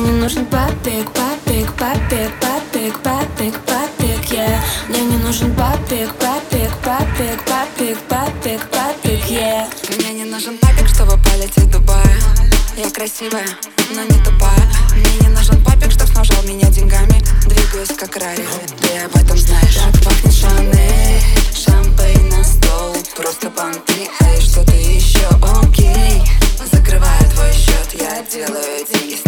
нужен папик, папик, папик, папик, папик, папик, yeah Мне не нужен папик, папик, папик, папик, папик, папик, yeah Мне не нужен папик, чтобы полететь в Дубай Я красивая, но не тупая Мне не нужен папик, чтоб снабжал меня деньгами Двигаюсь как Рари, ты об этом знаешь Так пахнет Шанель, шампейн на стол Просто понты, эй, что-то еще окей Закрываю твой счет, я делаю деньги,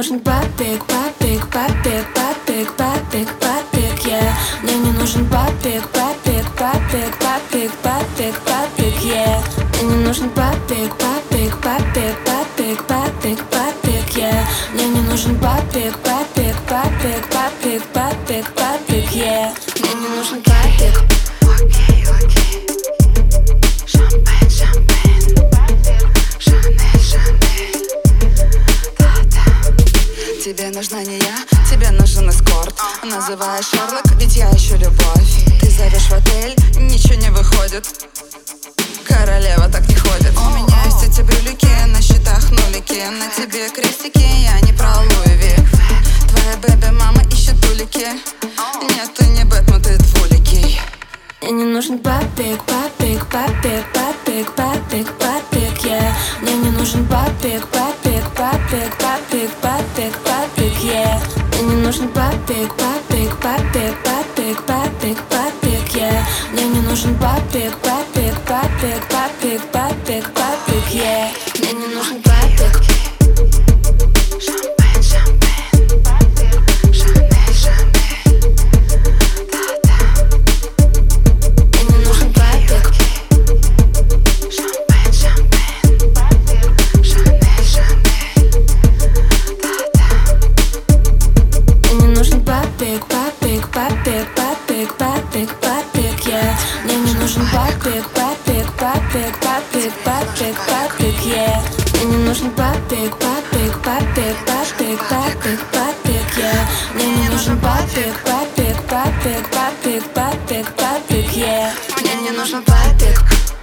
нужен папик, папик, папик, папик, папик, папик, yeah Мне не нужен папик, папик, папик, папик, папик, папик, yeah Мне не нужен папик, папик, папик, папик, папик, папик, yeah Мне не нужен папик, папик, папик, папик, папик, папик, yeah Мне не нужен папик нужна не я, тебе нужен эскорт. Называешь Шерлок, ведь я ищу любовь. Ты зовешь в отель, ничего не выходит. Королева так не ходит. У меня есть эти брюлики, на счетах нулики. На тебе крестики, я не про Луи Твоя baby mama ищет улики Нет, ты не Бэтмен, ты двуликий. Мне не нужен папик, папик, папик, папик, папик, папик, yeah Мне не нужен папик, папик, папик, папик, папик, папик, yeah. Мне не нужен папик, папик, папик, папик, папик, папик, yeah. Мне не нужен папик, папик, папик, папик, папик, папик, папик, папик, папик, папик, папик, я Мне не нужен папик, папик, папик, папик, папик, папик, я Мне не нужен папик, папик, папик, папик, папик, папик, я Мне не нужен папик, папик, папик, папик, папик, папик, я Мне не нужен папик